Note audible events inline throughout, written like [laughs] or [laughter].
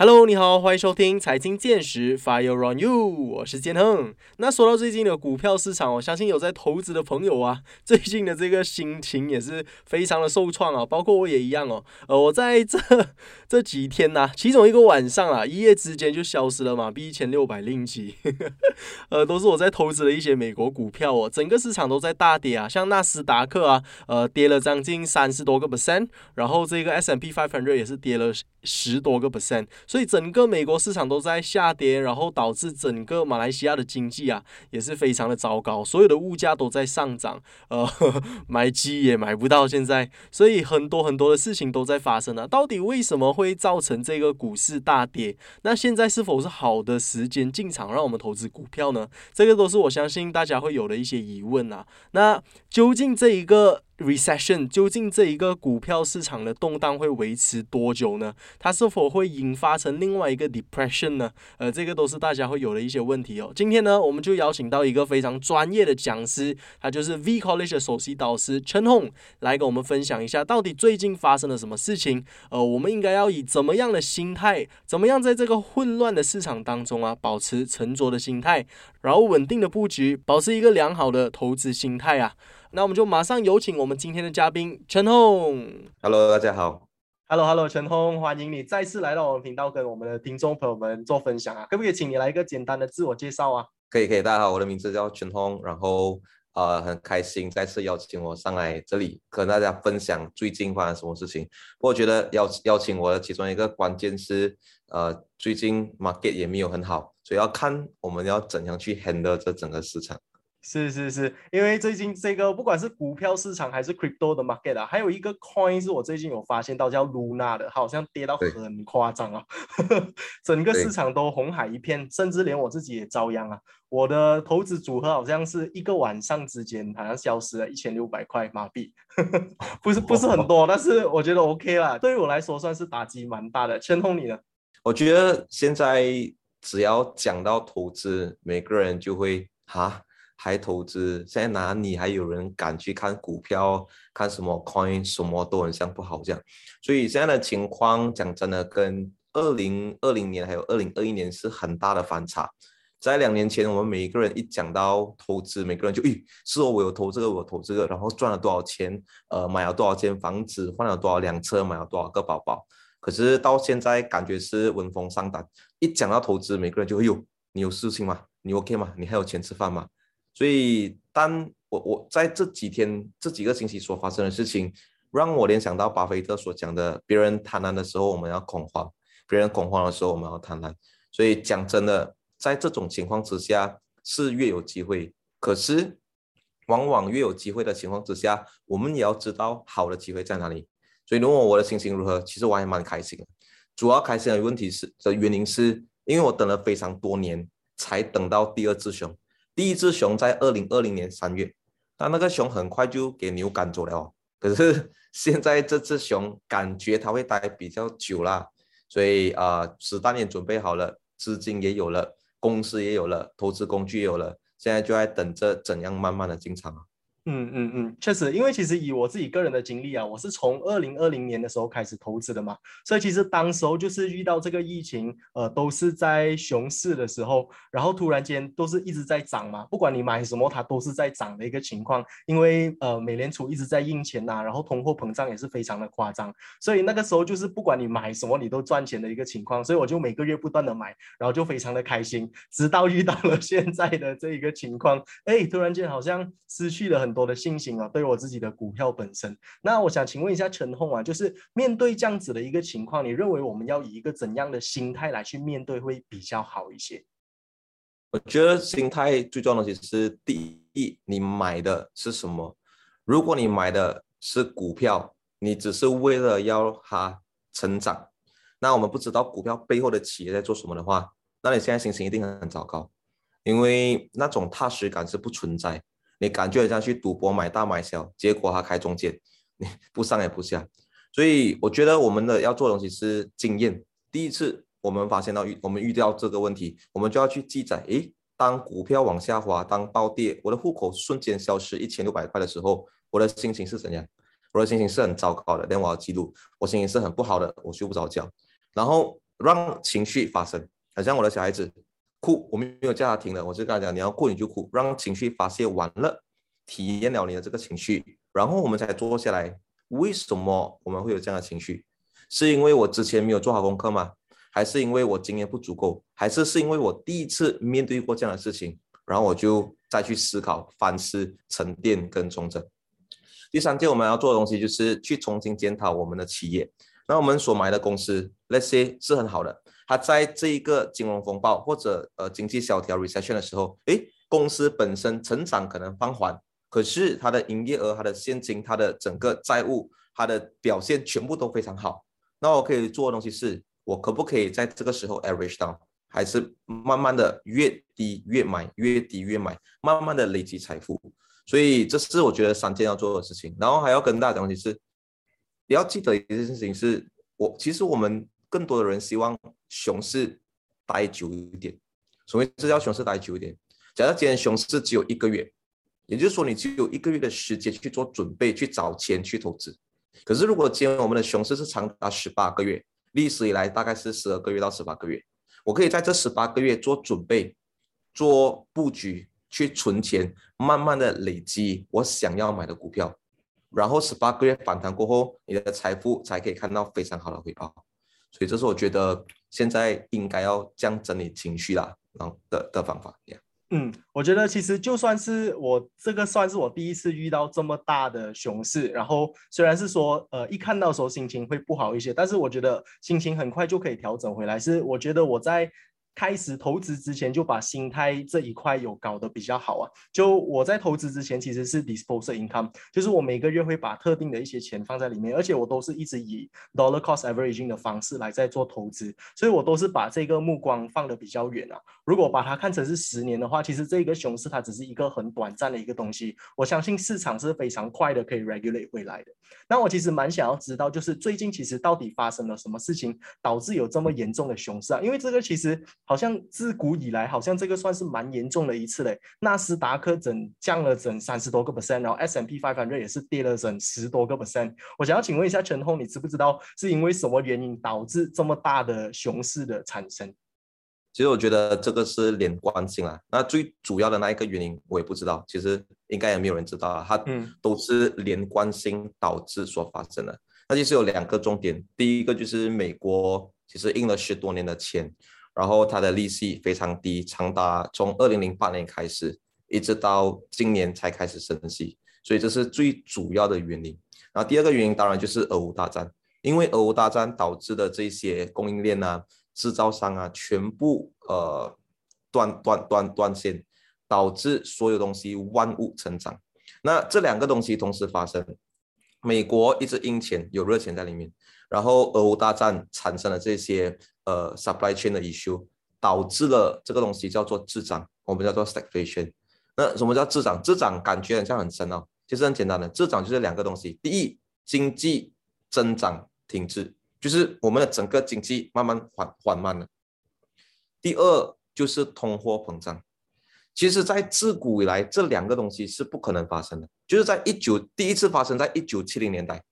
Hello，你好，欢迎收听财经见识，Fire on you，我是建亨。那说到最近的股票市场，我相信有在投资的朋友啊，[laughs] 最近的这个心情也是非常的受创啊，包括我也一样哦。呃，我在这 [laughs] 这几天呢，其中一个晚上啊，一夜之间就消失了嘛，比一千六百零几，[laughs] 呃，都是我在投资的一些美国股票哦。整个市场都在大跌啊，像纳斯达克啊，呃，跌了将近三十多个 percent，然后这个 S M P five hundred 也是跌了十多个 percent。所以整个美国市场都在下跌，然后导致整个马来西亚的经济啊也是非常的糟糕，所有的物价都在上涨，呃，[laughs] 买鸡也买不到现在，所以很多很多的事情都在发生啊。到底为什么会造成这个股市大跌？那现在是否是好的时间进场让我们投资股票呢？这个都是我相信大家会有的一些疑问啊。那究竟这一个？Recession 究竟这一个股票市场的动荡会维持多久呢？它是否会引发成另外一个 depression 呢？呃，这个都是大家会有的一些问题哦。今天呢，我们就邀请到一个非常专业的讲师，他就是 V College 的首席导师陈红，来跟我们分享一下到底最近发生了什么事情。呃，我们应该要以怎么样的心态，怎么样在这个混乱的市场当中啊，保持沉着的心态，然后稳定的布局，保持一个良好的投资心态啊。那我们就马上有请我们今天的嘉宾陈红。Hello，大家好。Hello，Hello，陈红，欢迎你再次来到我们频道，跟我们的听众朋友们做分享啊！可不可以请你来一个简单的自我介绍啊？可以，可以。大家好，我的名字叫陈红，然后呃很开心再次邀请我上来这里跟大家分享最近发生什么事情。我觉得邀邀请我的其中一个关键是呃最近 market 也没有很好，所以要看我们要怎样去 handle 这整个市场。是是是，因为最近这个不管是股票市场还是 crypto 的 market 啊，还有一个 coin 是我最近有发现到叫 Luna 的，好像跌到很夸张啊，[laughs] 整个市场都红海一片，甚至连我自己也遭殃啊。我的投资组合好像是一个晚上之间好像消失了一千六百块马币，不是不是很多，但是我觉得 OK 啦，对于我来说算是打击蛮大的。千通你呢？我觉得现在只要讲到投资，每个人就会哈。还投资？现在哪里还有人敢去看股票？看什么 coin？什么都很像不好这样。所以现在的情况讲真的，跟二零二零年还有二零二一年是很大的反差。在两年前，我们每一个人一讲到投资，每个人就咦，是哦，我有投这个，我投这个，然后赚了多少钱？呃，买了多少间房子？换了多少辆车？买了多少个宝宝？可是到现在感觉是闻风丧胆。一讲到投资，每个人就会哟，你有事情吗？你 OK 吗？你还有钱吃饭吗？所以，当我我在这几天这几个星期所发生的事情，让我联想到巴菲特所讲的：别人贪婪的时候，我们要恐慌；别人恐慌的时候，我们要贪婪。所以讲真的，在这种情况之下，是越有机会。可是，往往越有机会的情况之下，我们也要知道好的机会在哪里。所以，如果我的心情如何，其实我还蛮开心的。主要开心的问题是的原因是，因为我等了非常多年，才等到第二只熊。第一只熊在二零二零年三月，但那个熊很快就给牛赶走了哦。可是现在这只熊感觉它会待比较久啦，所以啊，子弹也准备好了，资金也有了，公司也有了，投资工具有了，现在就在等着怎样慢慢的进场啊。嗯嗯嗯，确实，因为其实以我自己个人的经历啊，我是从二零二零年的时候开始投资的嘛，所以其实当时候就是遇到这个疫情，呃，都是在熊市的时候，然后突然间都是一直在涨嘛，不管你买什么，它都是在涨的一个情况，因为呃，美联储一直在印钱呐，然后通货膨胀也是非常的夸张，所以那个时候就是不管你买什么，你都赚钱的一个情况，所以我就每个月不断的买，然后就非常的开心，直到遇到了 [laughs] 现在的这一个情况，哎，突然间好像失去了很。多的信心啊，对我自己的股票本身。那我想请问一下陈红啊，就是面对这样子的一个情况，你认为我们要以一个怎样的心态来去面对会比较好一些？我觉得心态最重要的其实是第一，你买的是什么？如果你买的是股票，你只是为了要它成长，那我们不知道股票背后的企业在做什么的话，那你现在心情一定很糟糕，因为那种踏实感是不存在。你感觉像去赌博买大买小，结果他开中间，你不上也不下，所以我觉得我们的要做的东西是经验。第一次我们发现到遇我们遇到这个问题，我们就要去记载。诶，当股票往下滑，当暴跌，我的户口瞬间消失一千六百块的时候，我的心情是怎样？我的心情是很糟糕的，连我要记录，我心情是很不好的，我睡不着觉。然后让情绪发生，好像我的小孩子哭，我们没有叫他停了，我就跟他讲，你要哭你就哭，让情绪发泄完了，体验了你的这个情绪，然后我们才坐下来。为什么我们会有这样的情绪？是因为我之前没有做好功课吗？还是因为我经验不足够？还是是因为我第一次面对过这样的事情，然后我就再去思考、反思、沉淀跟重整。第三件我们要做的东西就是去重新检讨我们的企业。那我们所买的公司，Let's say 是很好的，它在这一个金融风暴或者呃经济萧条 recession 的时候，诶，公司本身成长可能放缓，可是它的营业额、它的现金、它的整个债务、它的表现全部都非常好。那我可以做的东西是，我可不可以在这个时候 average down，还是慢慢的越低越买，越低越买，慢慢的累积财富。所以这是我觉得三件要做的事情。然后还要跟大家讲的是。你要记得一件事情是，我其实我们更多的人希望熊市待久一点，所谓这叫熊市待久一点。假设今天熊市只有一个月，也就是说你只有一个月的时间去做准备、去找钱、去投资。可是如果今天我们的熊市是长达十八个月，历史以来大概是十二个月到十八个月，我可以在这十八个月做准备、做布局、去存钱，慢慢的累积我想要买的股票。然后十八个月反弹过后，你的财富才可以看到非常好的回报，所以这是我觉得现在应该要这样整理情绪啦，然后的的方法。嗯，我觉得其实就算是我这个算是我第一次遇到这么大的熊市，然后虽然是说呃一看到时候心情会不好一些，但是我觉得心情很快就可以调整回来。是我觉得我在。开始投资之前就把心态这一块有搞得比较好啊。就我在投资之前其实是 disposable income，就是我每个月会把特定的一些钱放在里面，而且我都是一直以 dollar cost averaging 的方式来在做投资，所以我都是把这个目光放得比较远啊。如果把它看成是十年的话，其实这个熊市它只是一个很短暂的一个东西。我相信市场是非常快的可以 regulate 回来的。那我其实蛮想要知道，就是最近其实到底发生了什么事情导致有这么严重的熊市啊？因为这个其实。好像自古以来，好像这个算是蛮严重的一次嘞。纳斯达克整降了整三十多个 percent，然后 S M P five hundred 也是跌了整十多个 percent。我想要请问一下陈红，你知不知道是因为什么原因导致这么大的熊市的产生？其实我觉得这个是连贯性啊。那最主要的那一个原因我也不知道，其实应该也没有人知道啊。它都是连贯性导致所发生的。那其实有两个重点，第一个就是美国其实印了十多年的钱。然后它的利息非常低，长达从二零零八年开始，一直到今年才开始升息，所以这是最主要的原因。然后第二个原因当然就是俄乌大战，因为俄乌大战导致的这些供应链啊、制造商啊全部呃断断断断线，导致所有东西万物成长。那这两个东西同时发生，美国一直印钱，有热钱在里面，然后俄乌大战产生了这些。呃，supply chain 的 issue 导致了这个东西叫做滞涨，我们叫做 stagflation。那什么叫滞涨？滞涨感觉好像很深哦，其实很简单的，滞涨就是两个东西：第一，经济增长停滞，就是我们的整个经济慢慢缓缓慢了；第二，就是通货膨胀。其实，在自古以来，这两个东西是不可能发生的，就是在一九第一次发生在一九七零年代，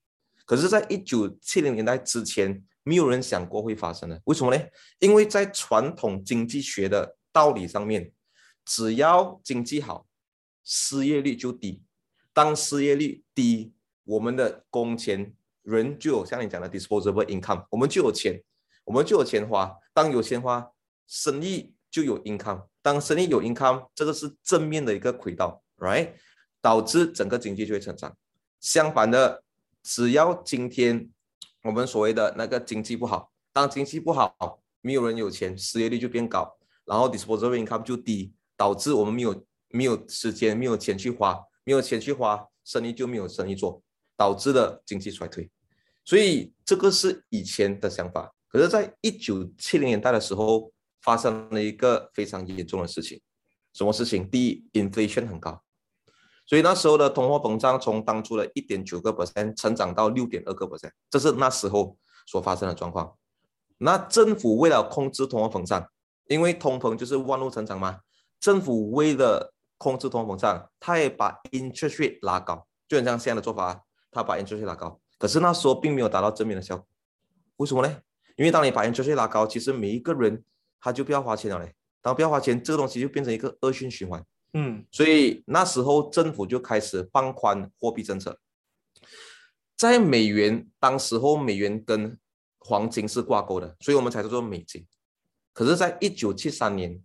可是，在一九七零年代之前。没有人想过会发生的，为什么呢？因为在传统经济学的道理上面，只要经济好，失业率就低。当失业率低，我们的工钱人就有像你讲的 disposable income，我们就有钱，我们就有钱花。当有钱花，生意就有 income。当生意有 income，这个是正面的一个轨道，right？导致整个经济就会成长。相反的，只要今天。我们所谓的那个经济不好，当经济不好，没有人有钱，失业率就变高，然后 disposable income 就低，导致我们没有没有时间，没有钱去花，没有钱去花，生意就没有生意做，导致了经济衰退。所以这个是以前的想法，可是，在一九七零年代的时候，发生了一个非常严重的事情。什么事情？第一，inflation 很高。所以那时候的通货膨胀从当初的一点九个 percent 成长到六点二个 percent，这是那时候所发生的状况。那政府为了控制通货膨胀，因为通膨就是万物成长嘛，政府为了控制通货膨胀，他也把 interest rate 拉高，就很像现在的做法，他把 interest rate 拉高。可是那时候并没有达到正面的效果，为什么呢？因为当你把 interest rate 拉高，其实每一个人他就不要花钱了嘞。当不要花钱，这个东西就变成一个恶性循环。嗯所以那时候政府就开始放宽货币政策，在美元当时候美元跟黄金是挂钩的，所以我们才叫做美金。可是，在一九七三年，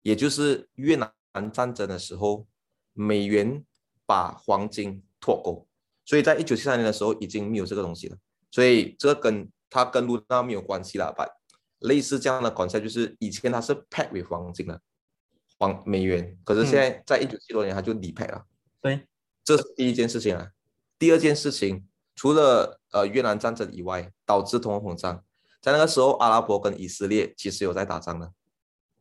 也就是越南战争的时候，美元把黄金脱钩，所以在一九七三年的时候已经没有这个东西了。所以这个跟它跟卢娜没有关系了，把类似这样的 concept 就是以前它是 peg with 黄金的黄美元，可是现在在一九七多年他就离 peg 了。对，这是第一件事情啊。第二件事情，除了呃越南战争以外，导致通货膨胀，在那个时候，阿拉伯跟以色列其实有在打仗的。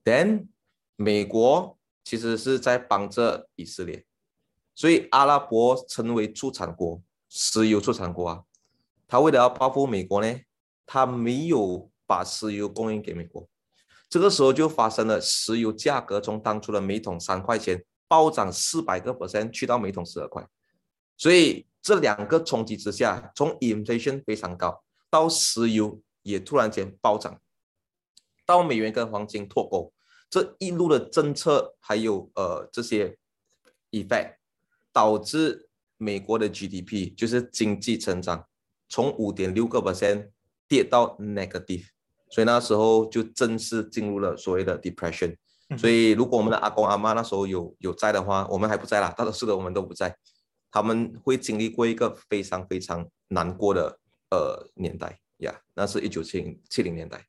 Then 美国其实是在帮着以色列，所以阿拉伯成为出产国，石油出产国啊。他为了要报复美国呢，他没有把石油供应给美国，这个时候就发生了石油价格从当初的每桶三块钱暴涨四百个 percent，去到每桶十二块。所以这两个冲击之下，从 inflation 非常高到石油也突然间暴涨，到美元跟黄金脱钩，这一路的政策还有呃这些 effect，导致美国的 GDP 就是经济成长从五点六个 percent 跌到 negative，所以那时候就正式进入了所谓的 depression。所以如果我们的阿公阿妈那时候有有在的话，我们还不在啦，大多数的我们都不在。他们会经历过一个非常非常难过的呃年代呀那是一九七零七零年代。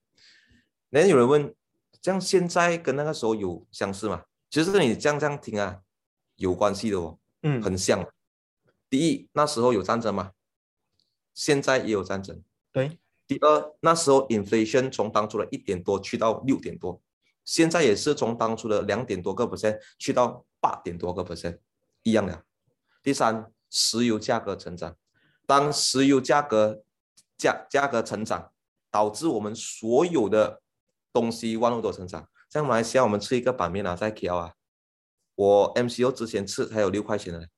那有人问，这样现在跟那个时候有相似吗？其实你这样这样听啊，有关系的哦，嗯很像。第一，那时候有战争吗？现在也有战争。对，第二，那时候 inflation 从当初的一点多去到六点多，现在也是从当初的两点多个 percent 去到八点多个 percent，一样的。第三，石油价格成长，当石油价格价价格成长，导致我们所有的东西万物都成长。像马来西亚，我们吃一个板面啊，在 KL 啊，我 MCO 之前吃还有六块钱的，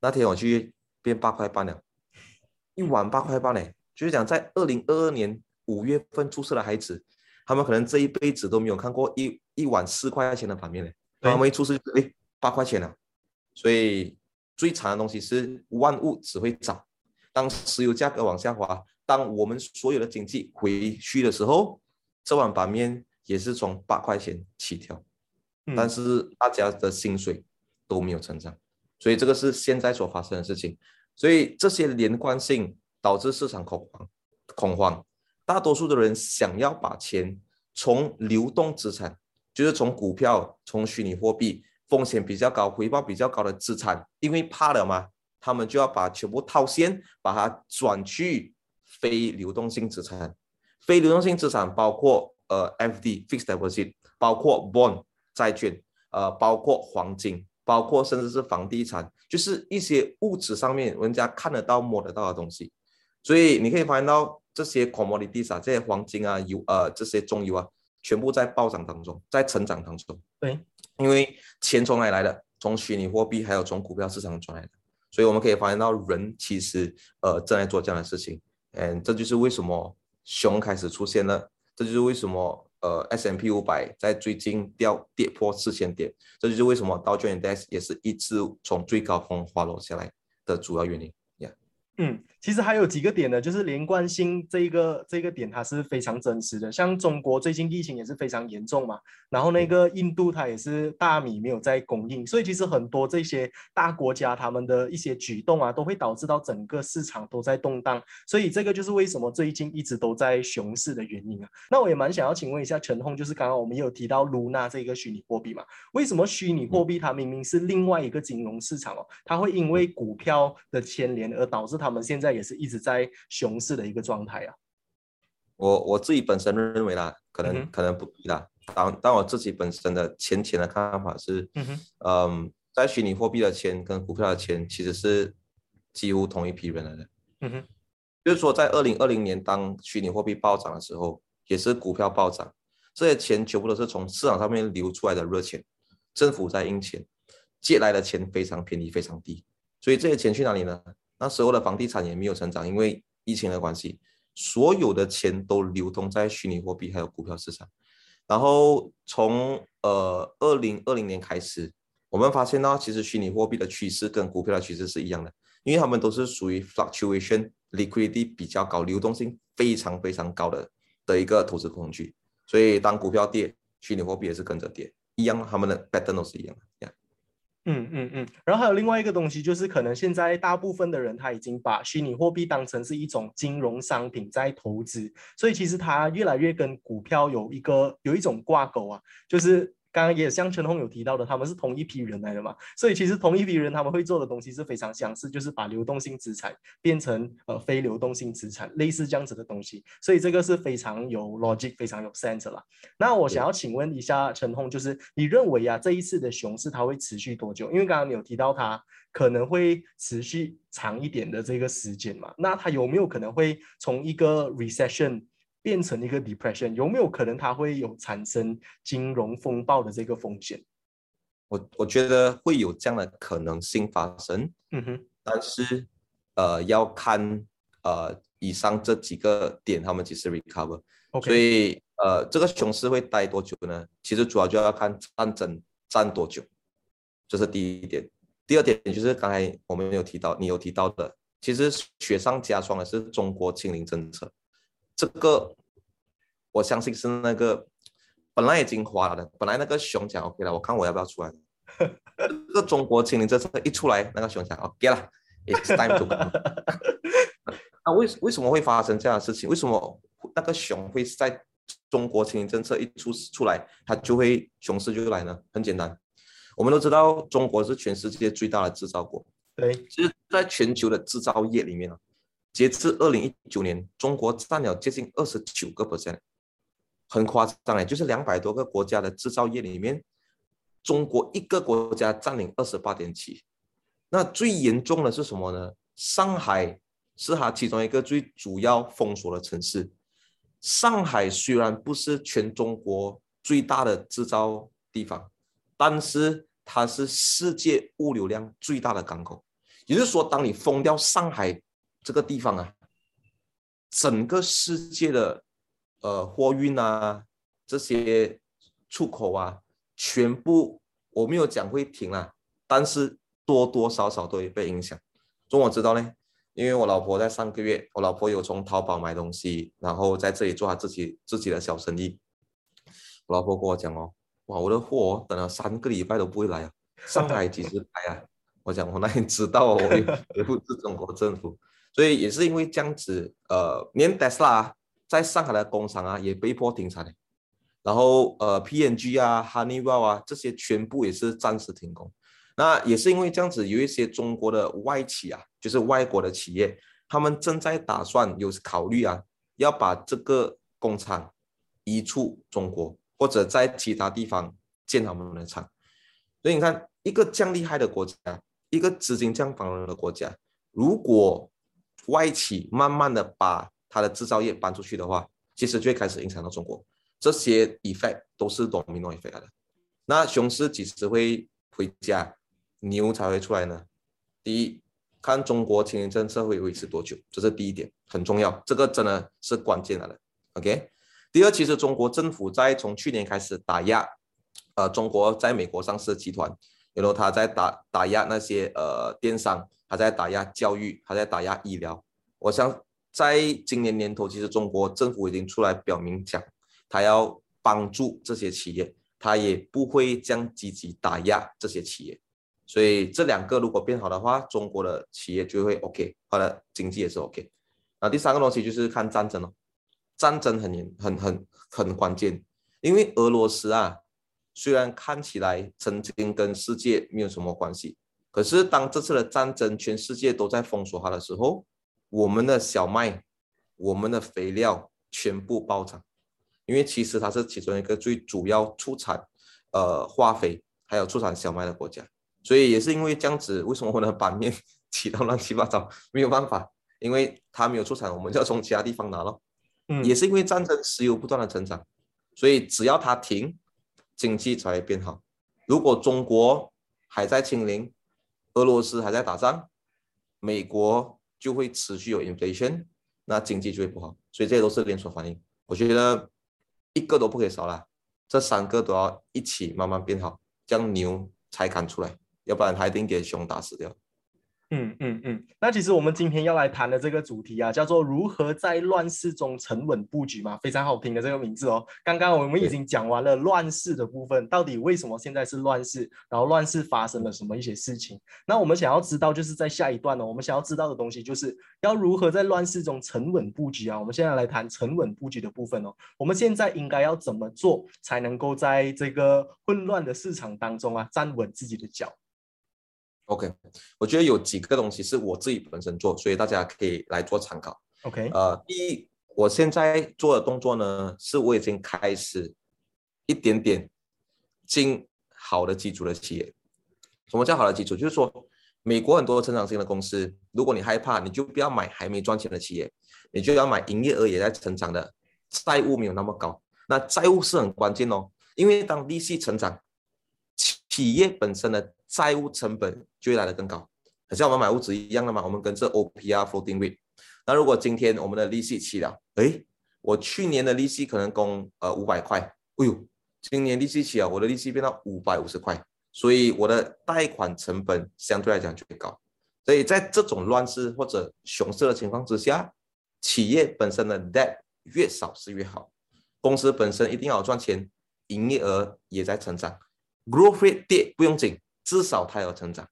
那天我去变八块半了，一碗八块半嘞，就是讲在二零二二年五月份出生的孩子，他们可能这一辈子都没有看过一一碗四块钱的板面嘞，他们一出世就诶八块钱了，所以最惨的东西是万物只会涨，当石油价格往下滑，当我们所有的经济回去的时候，这碗板面也是从八块钱起跳。但嗯是大家的薪水都没有成长，所以这个是现在所发生的事情。所以这些连贯性导致市场恐慌，恐慌。大多数的人想要把钱从流动资产，就是从股票、从虚拟货币，风险比较高、回报比较高的资产，因为怕了嘛，他们就要把全部套现，把它转去非流动性资产。非流动性资产包括呃 FD fixed deposit，包括 bond 债券，呃，包括黄金，包括甚至是房地产，就是一些物质上面人家看得到、摸得到的东西。所以你可以发现到这些 commodities 啊，这些黄金啊、油呃这些中油啊，全部在暴涨当中，在成长当中。对，因为钱从哪里来的？从虚拟货币还有从股票市场赚来的。所以我们可以发现到人其实呃正在做这样的事情，嗯，这就是为什么熊开始出现了，这就是为什么呃 S M P 五百在最近掉跌破四千点，这就是为什么道琼 Index 也是一直从最高峰滑落下来的主要原因。呀、嗯，其实还有几个点呢，就是连贯性这一个这个点它是非常真实的。像中国最近疫情也是非常严重嘛，然后那个印度它也是大米没有在供应，所以其实很多这些大国家他们的一些举动啊，都会导致到整个市场都在动荡。所以这个就是为什么最近一直都在熊市的原因啊。那我也蛮想要请问一下陈红，就是刚刚我们也有提到卢娜这个虚拟货币嘛，为什么虚拟货币它明明是另外一个金融市场哦，它会因为股票的牵连而导致他们现在也是一直在熊市的一个状态啊？我我自己本身认为啦，可能、嗯可能不对啦。当但我自己本身的浅浅的看法是，嗯哼，嗯，在虚拟货币的钱跟股票的钱其实是几乎同一批人来的。嗯哼，就是说，在二零二零年当虚拟货币暴涨的时候，也是股票暴涨，这些钱全部都是从市场上面流出来的热钱，政府在印钱，借来的钱非常便宜，非常低，所以这些钱去哪里呢？那时候的房地产也没有成长，因为疫情的关系，所有的钱都流通在虚拟货币还有股票市场。然后从呃二零二零年开始，我们发现到其实虚拟货币的趋势跟股票的趋势是一样的，因为他们都是属于 fluctuation liquidity 比较高、流动性非常非常高的的一个投资工具。所以当股票跌，虚拟货币也是跟着跌，一样，他们的 pattern 都是一样的。嗯嗯嗯，然后还有另外一个东西，就是可能现在大部分的人他已经把虚拟货币当成是一种金融商品在投资，所以其实它越来越跟股票有一个有一种挂钩啊，就是。刚刚也像陈红有提到的，他们是同一批人来的嘛，所以其实同一批人他们会做的东西是非常相似，就是把流动性资产变成呃非流动性资产，类似这样子的东西，所以这个是非常有 logic、非常有 sense 啦。那我想要请问一下陈红，就是你认为啊这一次的熊市它会持续多久？因为刚刚你有提到它可能会持续长一点的这个时间嘛，那它有没有可能会从一个 recession？变成一个 depression，有没有可能它会有产生金融风暴的这个风险？我我觉得会有这样的可能性发生。嗯哼，但是呃要看呃以上这几个点他们几时 recover。所以呃这个熊市会待多久呢？其实主要就要看战争战多久，这是第一点。第二点就是刚才我们有提到，你有提到的，其实雪上加霜的是中国清零政策。这个我相信是那个本来已经花了的，本来那个熊讲 OK 了，我看我要不要出来。这个中国清零政策一出来，那个熊讲 OK 了，It's time to go。那 [laughs] 为为什么会发生这样的事情？为什么那个熊会在中国清零政策一出出来，它就会熊市就来呢？很简单，我们都知道中国是全世界最大的制造国，对，其实在全球的制造业里面啊。截至二零一九年，中国占了接近二十九个 percent，很夸张哎，就是两百多个国家的制造业里面，中国一个国家占领二十八点七。那最严重的是什么呢？上海是它其中一个最主要封锁的城市。上海虽然不是全中国最大的制造地方，但是它是世界物流量最大的港口。也就是说，当你封掉上海，这个地方啊，整个世界的呃货运啊，这些出口啊，全部我没有讲会停啊，但是多多少少都会被影响。从我知道呢，因为我老婆在上个月，我老婆有从淘宝买东西，然后在这里做她自己自己的小生意。我老婆跟我讲哦，哇，我的货等了三个礼拜都不会来啊，上海几时来啊？我讲我哪里知道哦，我又不是中国政府。所以也是因为这样子，呃，连 Tesla 在上海的工厂啊也被迫停产，然后呃，P N G 啊、Honeywell 啊这些全部也是暂时停工。那也是因为这样子，有一些中国的外企啊，就是外国的企业，他们正在打算有考虑啊，要把这个工厂移出中国，或者在其他地方建他们的厂。所以你看，一个这样厉害的国家，一个资金这样繁荣的国家，如果外企慢慢的把它的制造业搬出去的话，其实就会开始影响到中国。这些 effect 都是 domino effect 来的。那熊市几时会回家，牛才会出来呢？第一，看中国清零政策会维持多久，这是第一点，很重要。这个真的是关键来的。OK。第二，其实中国政府在从去年开始打压，呃，中国在美国上市的集团，然后他在打打压那些呃电商。他在打压教育，他在打压医疗。我想在今年年头，其实中国政府已经出来表明讲，他要帮助这些企业，他也不会将积极打压这些企业。所以这两个如果变好的话，中国的企业就会 OK，它的经济也是 OK。那第三个东西就是看战争了，战争很严、很很很关键，因为俄罗斯啊，虽然看起来曾经跟世界没有什么关系。可是，当这次的战争全世界都在封锁它的时候，我们的小麦、我们的肥料全部暴涨，因为其实它是其中一个最主要出产呃化肥还有出产小麦的国家，所以也是因为这样子，为什么我的版面起到乱七八糟？没有办法，因为它没有出产，我们就要从其他地方拿咯。嗯，也是因为战争，石油不断的成长，所以只要它停，经济才会变好。如果中国还在清零，俄罗斯还在打仗，美国就会持续有 inflation，那经济就会不好。所以这些都是连锁反应。我觉得一个都不可以少了，这三个都要一起慢慢变好，这样牛才敢出来，要不然它一定给熊打死掉。嗯嗯嗯，那其实我们今天要来谈的这个主题啊，叫做如何在乱世中沉稳布局嘛，非常好听的这个名字哦。刚刚我们已经讲完了乱世的部分，到底为什么现在是乱世，然后乱世发生了什么一些事情？那我们想要知道，就是在下一段呢，我们想要知道的东西，就是要如何在乱世中沉稳布局啊。我们现在来谈沉稳布局的部分哦。我们现在应该要怎么做，才能够在这个混乱的市场当中啊，站稳自己的脚？OK，我觉得有几个东西是我自己本身做，所以大家可以来做参考。OK，呃，第一，我现在做的动作呢，是我已经开始一点点进好的基础的企业。什么叫好的基础？就是说，美国很多成长型的公司，如果你害怕，你就不要买还没赚钱的企业，你就要买营业额也在成长的，债务没有那么高。那债务是很关键哦，因为当利息成长，企业本身的。债务成本就会来的更高，很像我们买屋子一样的嘛，我们跟着 OPR floating rate。那如果今天我们的利息起了，哎，我去年的利息可能供呃五百块，哎呦，今年利息起了，我的利息变到五百五十块，所以我的贷款成本相对来讲就会高。所以在这种乱世或者熊市的情况之下，企业本身的 debt 越少是越好，公司本身一定要赚钱，营业额也在成长，growth rate 跌不用紧。至少它有成长，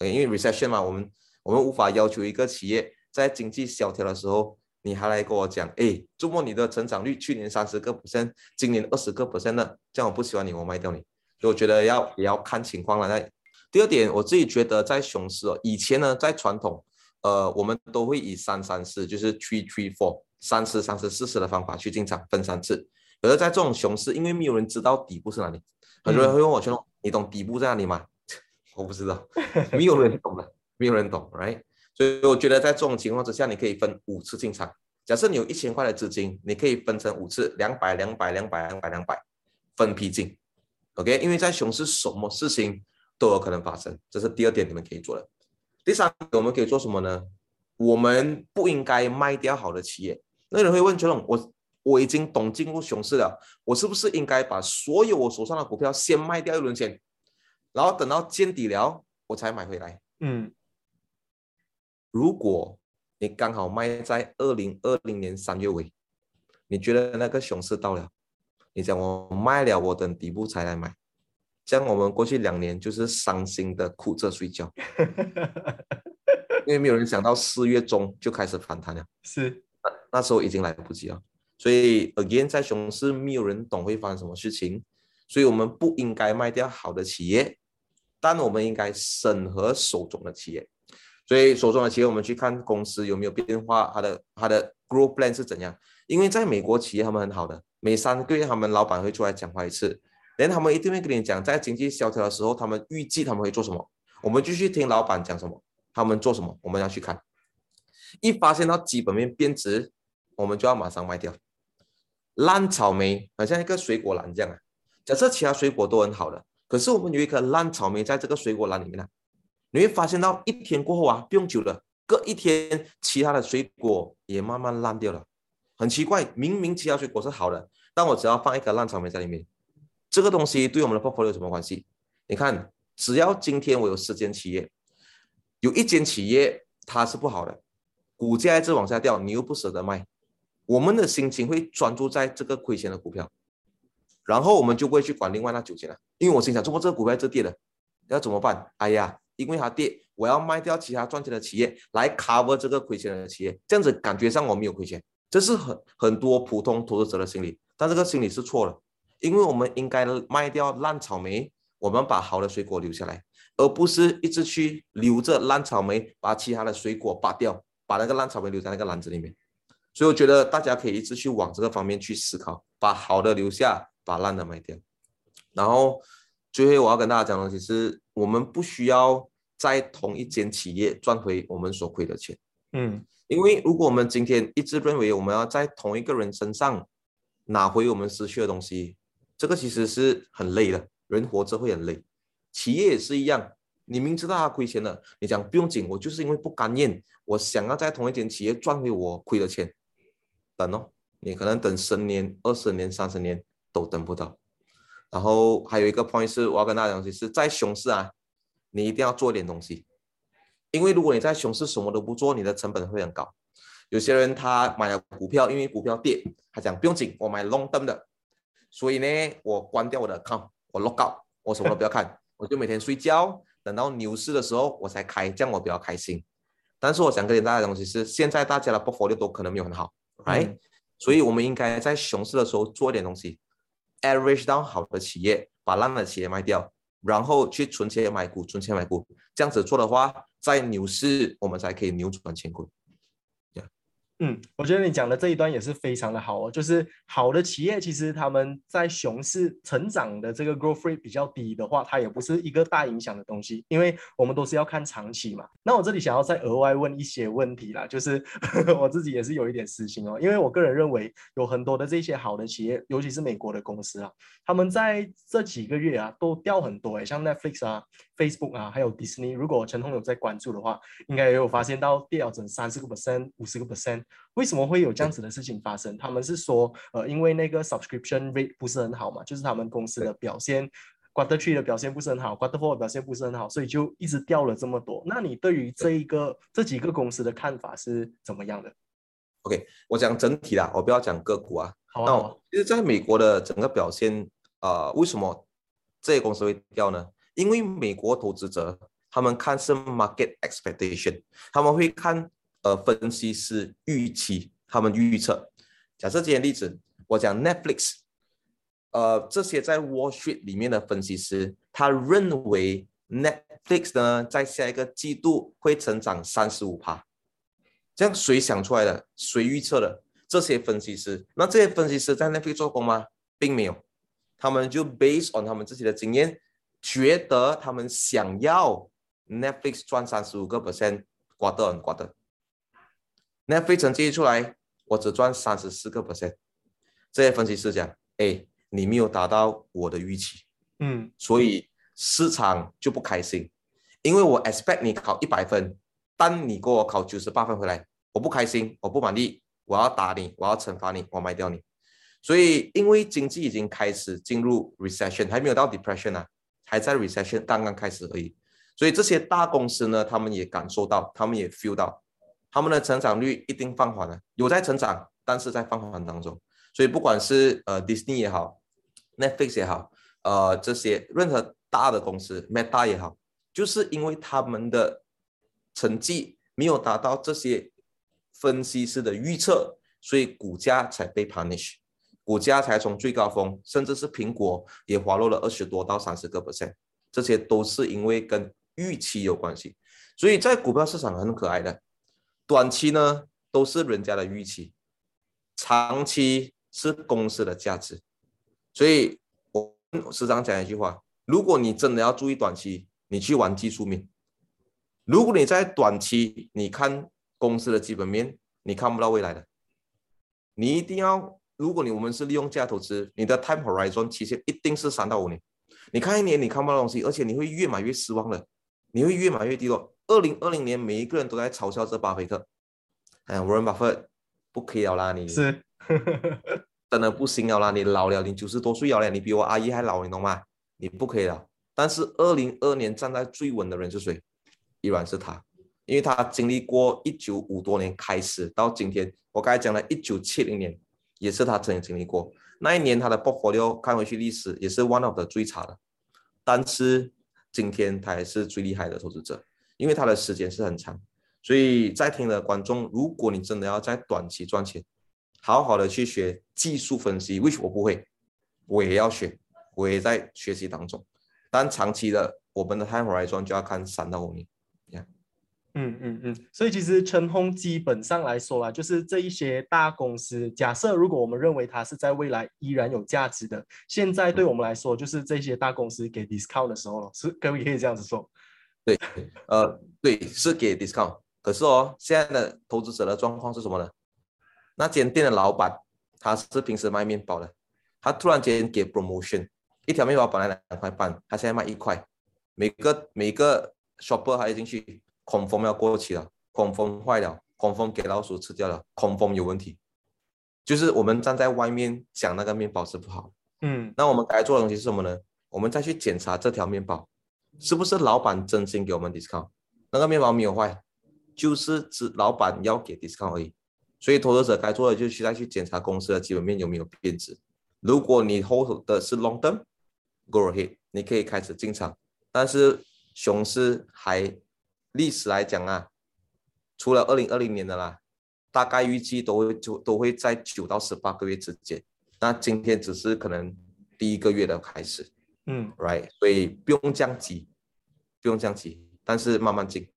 因为 recession 嘛，我们我们无法要求一个企业在经济萧条的时候，你还来跟我讲，哎，周末你的成长率去年三十个 percent，今年二十个 percent 的，这样我不喜欢你，我卖掉你。所以我觉得要也要看情况了。那第二点，我自己觉得在熊市哦，以前呢，在传统，呃，我们都会以三三四，就是 three three four，三次三次四次的方法去进场分三次。可是在这种熊市，因为没有人知道底部是哪里，很多人会问我说，你懂底部在哪里吗？[laughs] 我不知道，没有人懂的，[laughs] 没有人懂，right？所以我觉得在这种情况之下，你可以分五次进场。假设你有一千块的资金，你可以分成五次，两百、两百、两百、两百、两百，分批进，OK？因为在熊市，什么事情都有可能发生，这是第二点你们可以做的。第三，我们可以做什么呢？我们不应该卖掉好的企业。那人会问：全龙，我我已经懂进入熊市了，我是不是应该把所有我手上的股票先卖掉一轮钱？然后等到见底了，我才买回来。嗯，如果你刚好卖在二零二零年三月尾，你觉得那个熊市到了，你讲我卖了，我等底部才来买，这样我们过去两年就是伤心的哭着睡觉，[laughs] 因为没有人想到四月中就开始反弹了。是，那那时候已经来不及了。所以 again 在熊市，没有人懂会发生什么事情，所以我们不应该卖掉好的企业。但我们应该审核手中的企业，所以手中的企业我们去看公司有没有变化，它的它的 growth plan 是怎样？因为在美国企业他们很好的，每三个月他们老板会出来讲话一次，连他们一定会跟你讲，在经济萧条的时候，他们预计他们会做什么。我们继续听老板讲什么，他们做什么，我们要去看。一发现到基本面变值，我们就要马上卖掉。烂草莓好像一个水果篮这样啊，假设其他水果都很好的。可是我们有一颗烂草莓在这个水果篮里面呢，你会发现到一天过后啊，不用久了，隔一天其他的水果也慢慢烂掉了。很奇怪，明明其他水果是好的，但我只要放一颗烂草莓在里面，这个东西对我们的 portfolio 有什么关系？你看，只要今天我有十间企业，有一间企业它是不好的，股价一直往下掉，你又不舍得卖，我们的心情会专注在这个亏钱的股票。然后我们就不会去管另外那九千了，因为我心想，中国这个股票这跌了，要怎么办？哎呀，因为它跌，我要卖掉其他赚钱的企业来 cover 这个亏钱的企业，这样子感觉上我没有亏钱，这是很很多普通投资者的心理，但这个心理是错了，因为我们应该卖掉烂草莓，我们把好的水果留下来，而不是一直去留着烂草莓，把其他的水果拔掉，把那个烂草莓留在那个篮子里面。所以我觉得大家可以一直去往这个方面去思考，把好的留下。把烂的卖掉，然后最后我要跟大家讲的，其实我们不需要在同一间企业赚回我们所亏的钱，嗯，因为如果我们今天一直认为我们要在同一个人身上拿回我们失去的东西，这个其实是很累的，人活着会很累，企业也是一样，你明知道他亏钱了，你讲不用紧，我就是因为不甘愿，我想要在同一间企业赚回我亏的钱。等哦，你可能等十年、二十年、三十年都等不到。然后还有一个 point 是，我要跟大家讲，就是在熊市啊，你一定要做一点东西，因为如果你在熊市什么都不做，你的成本会很高。有些人他买了股票，因为股票跌，他讲不用紧，我买 long term 的，所以呢，我关掉我的 account，我 lock out，我什么都不要看，我就每天睡觉，等到牛市的时候我才开，这样我比较开心。但是我想跟大家讲的东西是，现在大家的 portfolio 都可能没有很好，right？所以我们应该在熊市的时候做一点东西。average 到好的企业，把烂的企业卖掉，然后去存钱买股，存钱买股，这样子做的话，在牛市我们才可以扭转乾坤。嗯，我觉得你讲的这一段也是非常的好哦，就是好的企业其实他们在熊市成长的这个 growth rate 比较低的话，它也不是一个大影响的东西，因为我们都是要看长期嘛。那我这里想要再额外问一些问题啦，就是 [laughs] 我自己也是有一点私心哦，因为我个人认为有很多的这些好的企业，尤其是美国的公司啊，他们在这几个月啊都掉很多诶，像 Netflix 啊、Facebook 啊，还有 Disney，如果陈红有在关注的话，应该也有发现到掉整三十个 percent、五十个 percent。为什么会有这样子的事情发生？他们是说，呃，因为那个 subscription rate 不是很好嘛，就是他们公司的表现，quarter three 的表现不是很好，quarter four 表现不是很好，所以就一直掉了这么多。那你对于这一个这几个公司的看法是怎么样的？OK，我讲整体啦，我不要讲个股啊。好啊。其实在美国的整个表现，呃，为什么这些公司会掉呢？因为美国投资者他们看是 market expectation，他们会看。呃，分析师预期，他们预测，假设今天例子，我讲 Netflix，呃，这些在 Wall Street 里面的分析师，他认为 Netflix 呢，在下一个季度会成长三十五趴，这样谁想出来的？谁预测的？这些分析师，那这些分析师在 Netflix 做工吗？并没有，他们就 based on 他们自己的经验，觉得他们想要 Netflix 赚三十五个 percent，刮得很刮得。那费成绩出来，我只赚三十四个 percent。这些分析师讲：“哎，你没有达到我的预期，嗯，所以市场就不开心，因为我 expect 你考一百分，但你给我考九十八分回来，我不开心，我不满意，我要打你，我要惩罚你，我卖掉你。所以，因为经济已经开始进入 recession，还没有到 depression 啊，还在 recession 刚刚开始而已。所以这些大公司呢，他们也感受到，他们也 feel 到。”他们的成长率一定放缓了，有在成长，但是在放缓当中。所以不管是呃 Disney 也好，Netflix 也好，呃这些任何大的公司，Meta 也好，就是因为他们的成绩没有达到这些分析师的预测，所以股价才被 punish，股价才从最高峰，甚至是苹果也滑落了二十多到三十个 percent，这些都是因为跟预期有关系。所以在股票市场很可爱的。短期呢都是人家的预期，长期是公司的价值，所以我时常讲一句话：如果你真的要注意短期，你去玩技术面；如果你在短期你看公司的基本面，你看不到未来的。你一定要，如果你我们是利用价投资，你的 time horizon 期限一定是三到五年。你看一年你看不到东西，而且你会越买越失望的，你会越买越低落。二零二零年，每一个人都在嘲笑这巴菲特。哎，Warren Buffett，不可以了啦，你是 [laughs] 真的不行了啦，你老了，你九十多岁了，你比我阿姨还老，你懂吗？你不可以了。但是二零二年站在最稳的人是谁？依然是他，因为他经历过一九五多年开始到今天，我刚才讲了一九七零年，也是他曾经经历过。那一年他的 portfolio 看回去历史也是 one of the 最差的，但是今天他还是最厉害的投资者。因为它的时间是很长，所以在听的观众，如果你真的要在短期赚钱，好好的去学技术分析。为什么我不会？我也要学，我也在学习当中。但长期的，我们的 time horizon 就要看三到五年。嗯嗯嗯。所以其实陈红基本上来说啊，就是这一些大公司，假设如果我们认为它是在未来依然有价值的，现在对我们来说，就是这些大公司给 discount 的时候了，是可不可以这样子说？对，呃，对，是给 discount，可是哦，现在的投资者的状况是什么呢？那间店的老板，他是平时卖面包的，他突然间给 promotion，一条面包本来两块半，他现在卖一块，每个每个 shopper 还进去，孔风要过期了，孔风坏了，孔风给老鼠吃掉了，孔风有问题，就是我们站在外面讲那个面包是不好，嗯。那我们该做的东西是什么呢？我们再去检查这条面包是不是老板真心给我们 discount，那个面包没有坏，就是只老板要给 discount 而已。所以投资者该做的就是再去检查公司的基本面有没有变质。如果你 hold 的是 long term，go ahead，你可以开始进场。但是熊市还历史来讲啊，除了二零二零年的啦，大概预计都会就都会在九到十八个月之间。那今天只是可能第一个月的开始嗯，right？所以不用降级，不用降级，但是慢慢进。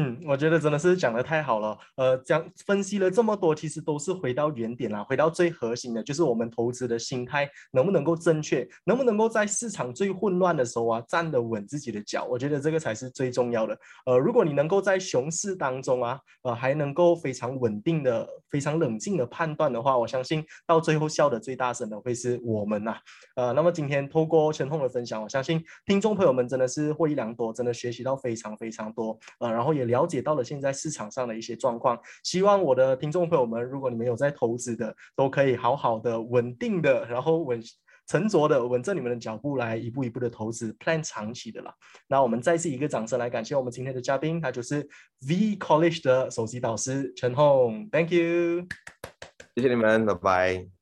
嗯，我觉得真的是讲的太好了。呃，讲分析了这么多，其实都是回到原点啦，回到最核心的，就是我们投资的心态能不能够正确，能不能够在市场最混乱的时候啊站得稳自己的脚。我觉得这个才是最重要的。呃，如果你能够在熊市当中啊，呃，还能够非常稳定的、非常冷静的判断的话，我相信到最后笑得最大声的会是我们呐、呃，那么今天透过陈红的分享，我相信听众朋友们真的是获益良多，真的学习到非常非常多，呃，然后也了解到了现在市场上的一些状况。希望我的听众朋友们，如果你们有在投资的，都可以好好的、稳定的，然后稳。沉着的稳着你们的脚步来一步一步的投资，plan 长期的啦。那我们再次一个掌声来感谢我们今天的嘉宾，他就是 V College 的首席导师陈红，Thank you。谢谢你们，拜拜。